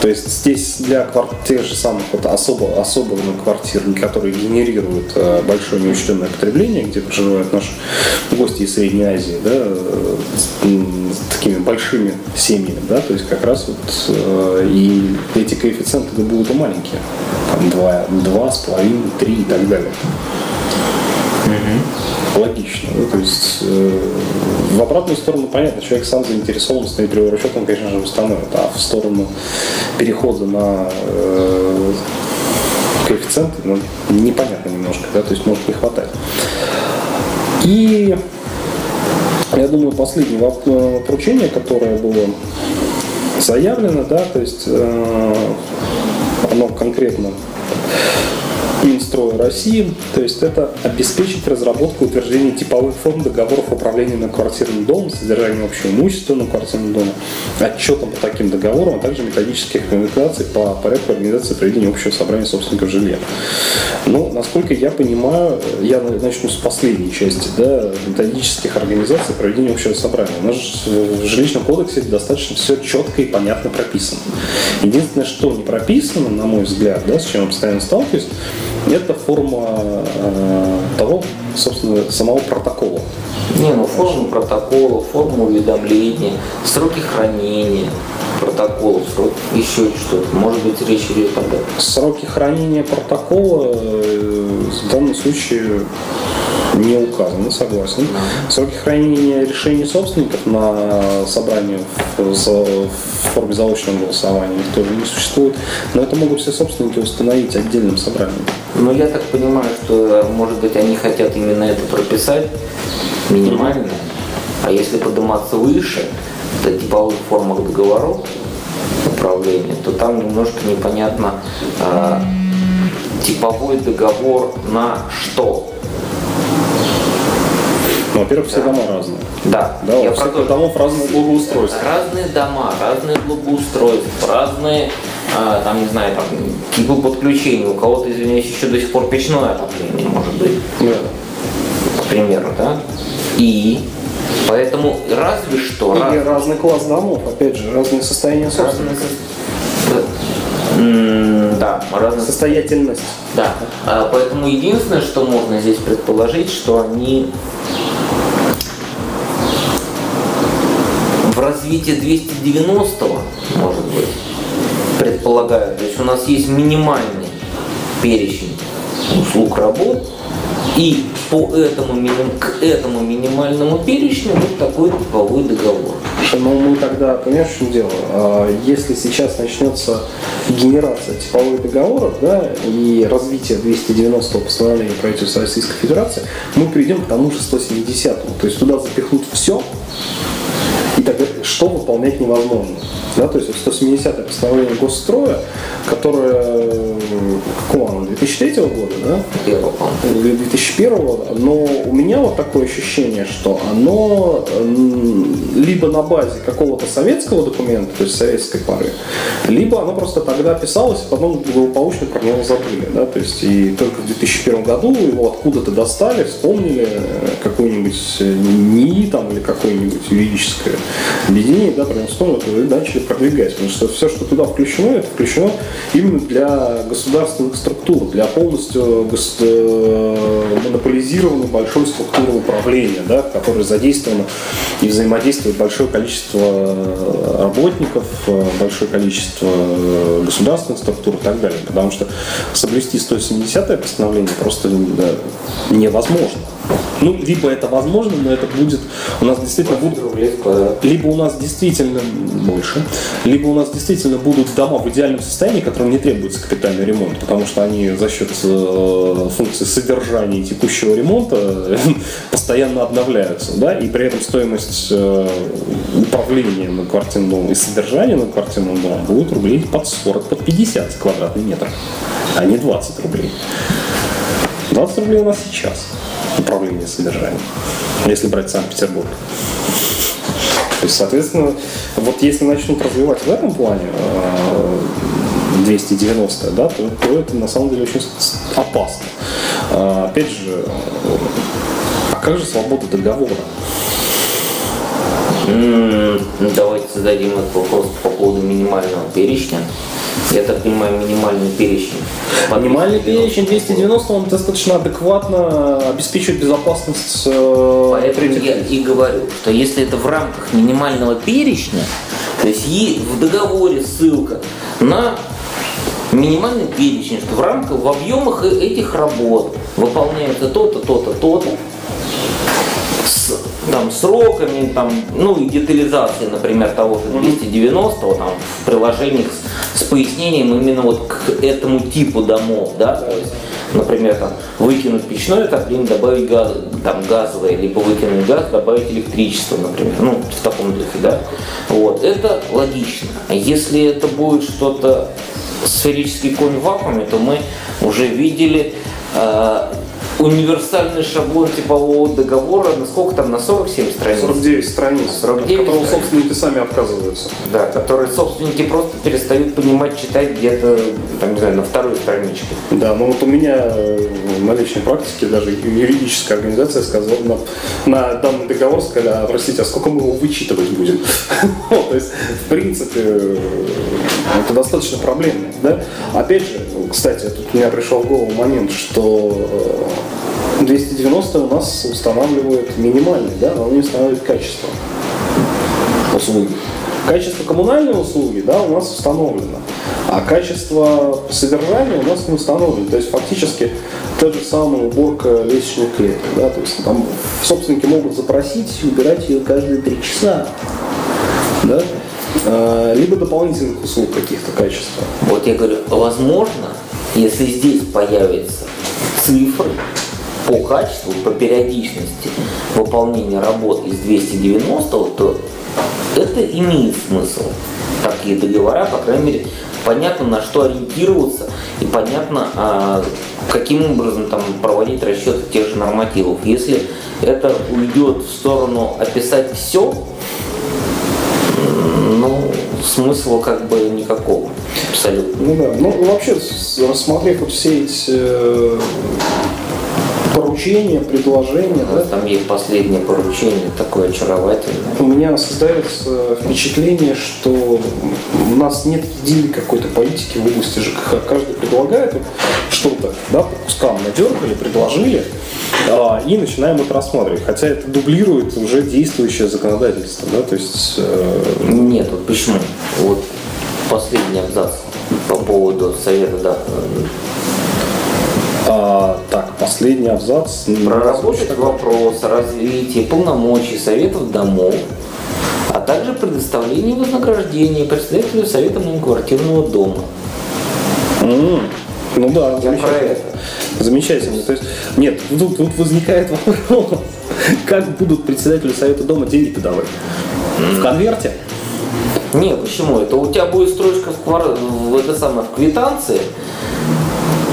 То есть здесь для квартир, тех же самых вот особо, особых квартир, которые генерируют э, большое неучтенное потребление, где проживают наши гости из Средней Азии, да, э, с такими большими семьями, да, то есть как раз вот э, и эти коэффициенты будут маленькие, там два, два с половиной, три и так далее. Угу. Логично. Ну, то есть э, в обратную сторону понятно, человек сам заинтересован с наиболее расчетом, конечно же, установит, а в сторону перехода на э, коэффициенты, ну, непонятно немножко, да, то есть может не хватать. И я думаю, последнее э, поручение, которое было заявлено, да, то есть э, оно конкретно Минстроя России, то есть это обеспечить разработку и утверждение типовых форм договоров управления на квартирном доме, содержание общего имущества на квартирном доме, отчетом по таким договорам, а также методических рекомендаций по порядку организации проведения общего собрания собственников жилья. Ну, насколько я понимаю, я начну с последней части, да, методических организаций проведения общего собрания. У нас в жилищном кодексе достаточно все четко и понятно прописано. Единственное, что не прописано, на мой взгляд, да, с чем я постоянно сталкиваюсь, это форма э, того, собственно, самого протокола. Не, ну форма протокола, форма уведомления, сроки хранения протоколов, срок, еще что-то. Может быть, речь идет тогда. Сроки хранения протокола э, в данном случае не указаны, согласен. Сроки хранения решений собственников на собрании в, в форме заочного голосования их тоже не существует, но это могут все собственники установить отдельным собранием. Ну, я так понимаю, что, может быть, они хотят именно это прописать минимально, а если подниматься выше, это типовых формах договоров управления, то там немножко непонятно э, типовой договор на что. Ну, во-первых, все дома разные. Да. да я про то, домов разные благоустройства. Разные дома, разные благоустройства, разные, а, там, не знаю, там, типы подключения. У кого-то, извиняюсь, еще до сих пор печное отопление может быть. Да. К примеру, да? И Поэтому разве что... И раз... разный класс домов, опять же, разные состояния собственности. Да, разная состоятельность. Да. А, поэтому единственное, что можно здесь предположить, что они в развитии 290-го, может быть, предполагают. То есть у нас есть минимальный перечень услуг работ, и по этому, к этому минимальному перечню вот такой типовой договор. Ну, мы тогда, понимаешь, в дело? А, если сейчас начнется генерация типовых договоров, да, и развитие 290-го постановления правительства Российской Федерации, мы придем к тому же 170-му. То есть туда запихнут все, и тогда что выполнять невозможно. Да, то есть 170-е постановление Госстроя, которое какого оно, 2003 года, да? Первого. 2001 но у меня вот такое ощущение, что оно либо на базе какого-то советского документа, то есть советской поры, либо оно просто тогда писалось, а потом благополучно про него забыли, да, то есть и только в 2001 году его откуда-то достали, вспомнили э, какой-нибудь э, НИИ там или какое-нибудь юридическое объединение, да, вспомнили и начали продвигать, потому что все, что туда включено, это включено именно для государственных структур, для полностью э, монополизированной большой структуры управления, да, в которой задействовано и взаимодействует большое количество работников, большое количество государственных структур и так далее. Потому что соблюсти 170-е постановление просто да, невозможно. Ну, либо это возможно, но это будет у нас действительно будут, либо у нас действительно больше, либо у нас действительно будут дома в идеальном состоянии, которым не требуется капитальный ремонт, потому что они за счет э, функции содержания текущего ремонта постоянно обновляются, да, и при этом стоимость э, управления на квартирном доме и содержания на квартирном доме будет рублей под 40, под 50 квадратный метр, а не 20 рублей. 20 рублей у нас сейчас управление содержанием, если брать Санкт-Петербург. То есть, соответственно, вот если начнут развивать в этом плане 290, э, да, то, то это на самом деле очень опасно. А, опять же, а как же свобода договора? Давайте зададим этот вопрос по поводу минимального перечня. Я так понимаю, минимальный перечень. Минимальный 290. перечень 290, он достаточно адекватно обеспечивает безопасность э, Поэтому я и говорю, что если это в рамках минимального перечня, то есть и в договоре ссылка на минимальный перечень, что в рамках, в объемах этих работ выполняется то-то, то-то, то-то, там, сроками, там, ну и детализацией, например, того же 290 там, в приложениях с, с пояснением именно вот к этому типу домов, да, то есть, например, там, выкинуть печное отопление, добавить газ, там, газовое, либо выкинуть газ, добавить электричество, например, ну, в таком духе, да, вот, это логично. А Если это будет что-то сферический конь в вакууме, то мы уже видели э, универсальный шаблон типового договора, на сколько там, на 47 страниц? 49 страниц, 49 от которого страниц. собственники сами отказываются. Да, которые собственники просто перестают понимать, читать где-то, там, не знаю, на второй страничке. Да, но вот у меня э, на личной практике даже юридическая организация сказала, на, на данный договор сказали, а, простите, а сколько мы его вычитывать будем? То есть, в принципе, э, это достаточно проблемно. Да? Опять же, кстати, тут у меня пришел в голову момент, что э, 290 у нас устанавливает минимальный, да, но он не устанавливает качество услуги. Качество коммунальной услуги да, у нас установлено, а качество содержания у нас не установлено. То есть фактически та же самая уборка лестничных клеток. Да, то есть там собственники могут запросить убирать ее каждые три часа. Да? А, Либо дополнительных услуг каких-то качества. Вот я говорю, возможно, если здесь появятся цифры по качеству, по периодичности выполнения работ из 290, то это имеет смысл. Такие договора, по крайней мере, понятно, на что ориентироваться и понятно, а, каким образом там проводить расчеты тех же нормативов. Если это уйдет в сторону описать все, смысла как бы никакого. Абсолютно. Ну да, ну вообще, рассмотрев вот все эти э, поручения, предложения, У да, нас там есть последнее поручение, такое очаровательное. у меня создается впечатление, что у нас нет единой какой-то политики в области ЖКХ. Каждый предлагает что-то, да, по кускам надергали, предложили, а, и начинаем это рассматривать. Хотя это дублирует уже действующее законодательство, да, то есть э, Нет, вот почему? Вот последний абзац по поводу совета, да, а, так, последний абзац. проработать вопрос о развитии полномочий советов домов, а также предоставлении вознаграждения председателю совета многоквартирного дома. М, Ну да, Я про замечательно. это. Замечательно. То есть, нет, тут, тут возникает вопрос, как будут председателю совета дома деньги давать? В конверте? Не, почему? Это у тебя будет строчка в, квар- в это самое в квитанции,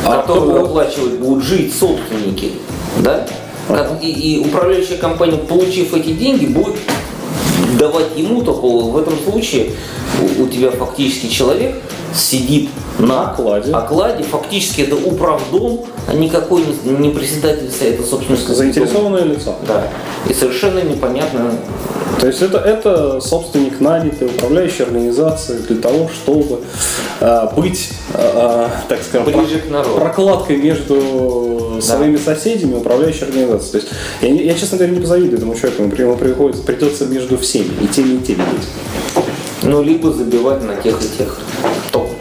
А которую кто- оплачивать будут жить собственники, да? Как- И, и управляющая компания, получив эти деньги, будет давать ему только в этом случае у, у тебя фактически человек сидит на Окладе. окладе, фактически это управдом, а никакой не, не председатель совета собственности. Заинтересованное лицо. Да. И совершенно непонятно, То есть это, это собственник нанятый, управляющей организации для того, чтобы а, быть, а, так скажем, Ближе к народу. прокладкой между своими соседями управляющей организацией. То есть я, я, честно говоря, не позавидую этому человеку, ему при- ему приходится, придется между всеми, и теми, и теми быть. Ну, либо забивать на тех и тех,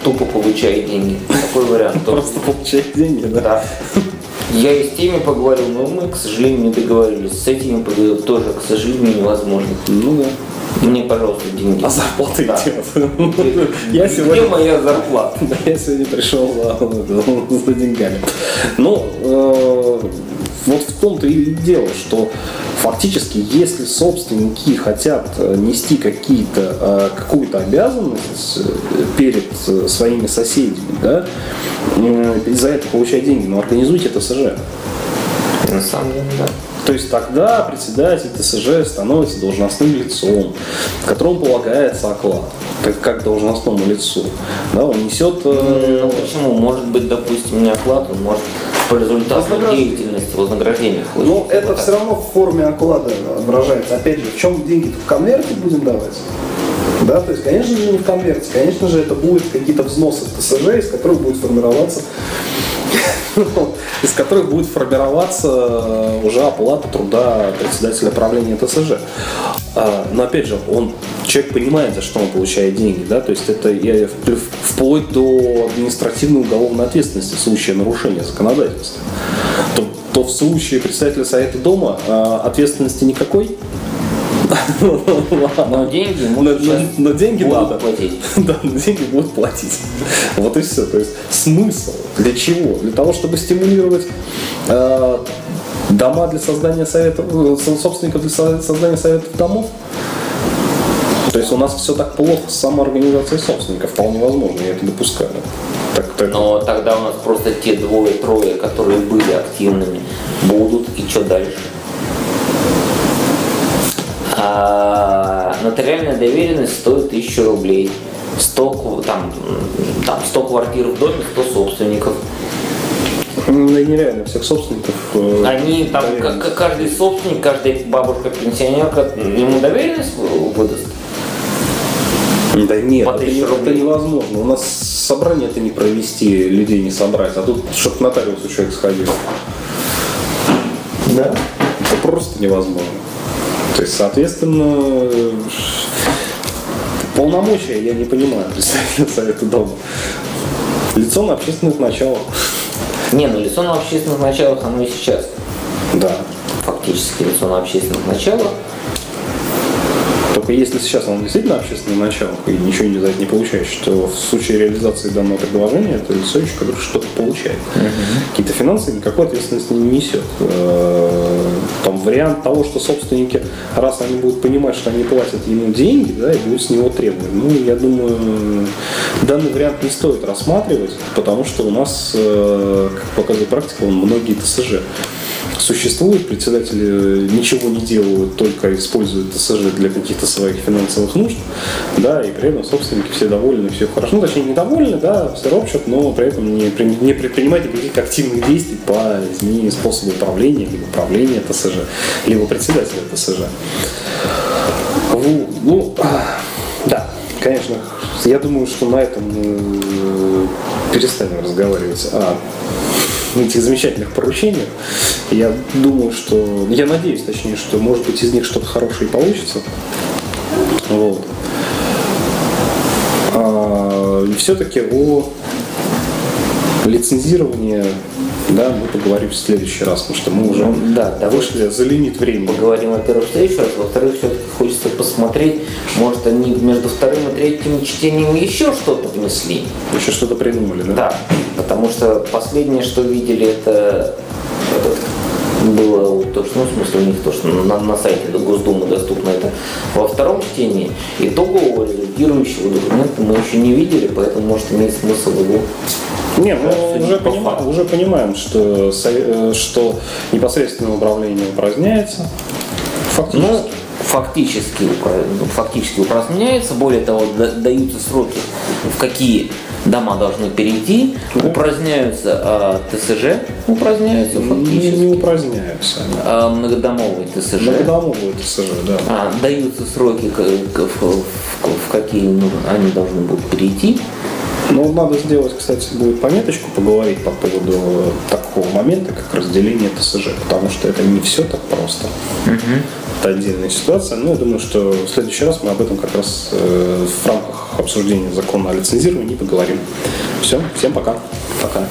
тупо получает деньги. Такой вариант. Просто получать деньги, да? Да. Я и с теми поговорил, но мы, к сожалению, не договорились. С этими поговорил тоже, к сожалению, невозможно. Ну да. Мне, пожалуйста, деньги. А зарплаты Да. идет. Я Где сегодня моя зарплата? Я сегодня пришел за, за деньгами. Ну, э, вот в том-то и дело, что фактически, если собственники хотят э, нести какие-то, э, какую-то обязанность э, перед своими соседями, да, и за это получать деньги, ну, организуйте ТСЖ. На самом деле, да. То есть тогда председатель ТСЖ становится должностным лицом, которому полагается оклад, как, как должностному лицу. Да, он несет... э, Ну почему? Может быть, допустим, не оклад, он может по результату Вознагражд- деятельности вознаграждения. Ну, это Вот все равно в форме оклада выражается. Опять же, в чем деньги в конверте будем давать? Да, то есть, конечно же, не в конверте, конечно же, это будут какие-то взносы в ТСЖ, из которых будет формироваться из которых будет формироваться э, уже оплата труда председателя правления ТСЖ. А, Но опять же, он человек понимает, за что он получает деньги, да, то есть это в- вплоть до административной уголовной ответственности в случае нарушения законодательства. То, то в случае председателя Совета Дома а, ответственности никакой. Но деньги ему Но, сейчас но- но деньги будут надо. платить. Да, но деньги будут платить. Вот и все. То есть смысл для чего? Для того, чтобы стимулировать э, дома для создания советов, э, со- собственников для со- создания советов домов. То есть у нас все так плохо с самоорганизацией собственников. Вполне возможно, я это допускаю. Так, так- Но тогда у нас просто те двое-трое, которые были активными, будут, и что дальше? А нотариальная доверенность стоит 1000 рублей. 100, кв- там, там 100 квартир в доме, 100 собственников. Ну, нереально всех собственников. э, Они там, доверенность. к- к- каждый собственник, каждая бабушка-пенсионерка ему доверенность вы- выдаст. Да нет, это, это невозможно. У нас собрание это не провести, людей не собрать, а тут, чтобы нотариус у человека сходил. Да. Это просто невозможно. То есть, соответственно, полномочия я не понимаю представителя Совета Дома. Лицо на общественных началах. Не, ну лицо на общественных началах, оно и сейчас. Да. Фактически лицо на общественных началах. Только если сейчас он действительно общественный началах и ничего не за это не получаешь, то в случае реализации данного предложения это лицо еще которое что-то получает. Какие-то финансы никакой ответственности не несет. Э, Там вариант того, что собственники, раз они будут понимать, что они платят ему деньги, да, и будут с него требовать. Ну, я думаю, данный вариант не стоит рассматривать, потому что у нас, э, как показывает практика, он многие ТСЖ существуют, председатели ничего не делают, только используют ТСЖ для каких-то своих финансовых нужд, да, и при этом собственники все довольны, все хорошо, ну, точнее, недовольны, да, все ропщут, но при этом не, не предпринимают никаких активных действий по изменению способа управления, либо управления ТСЖ, либо председателя ТСЖ. Ну, да, конечно, я думаю, что на этом мы перестанем разговаривать. О этих замечательных поручениях. Я думаю, что... Я надеюсь, точнее, что, может быть, из них что-то хорошее получится. Вот. А, все-таки о лицензировании да, мы поговорим в следующий раз, потому что мы уже да, давай. вышли за лимит времени. Поговорим, во-первых, в следующий раз, во-вторых, все-таки хочется посмотреть, может, они между вторым и третьим чтением еще что-то внесли. Еще что-то придумали, да? Да, потому что последнее, что видели, это было то, что, ну, в смысле, у них то, что на, на сайте Госдумы доступно это во втором чтении. Итогового результирующего документа мы еще не видели, поэтому может иметь смысл его Не, мы обсудить уже, по понима- факту. уже понимаем, что, э, что непосредственное управление упраздняется. Фактически. Ну, фактически, ну, фактически упраздняется, более того, да- даются сроки, в какие дома должны перейти, упраздняются а, ТСЖ, упраздняются не, фактически, не упраздняются. они. а, многодомовые ТСЖ. Многодомовые ТСЖ, да. А, даются сроки, в, в- в какие ну, они должны будут перейти. Ну, надо сделать, кстати, будет пометочку, поговорить по поводу такого момента, как разделение ТСЖ, потому что это не все так просто. Это отдельная ситуация. Но я думаю, что в следующий раз мы об этом как раз э, в рамках обсуждения закона о лицензировании поговорим. Все, всем пока. Пока.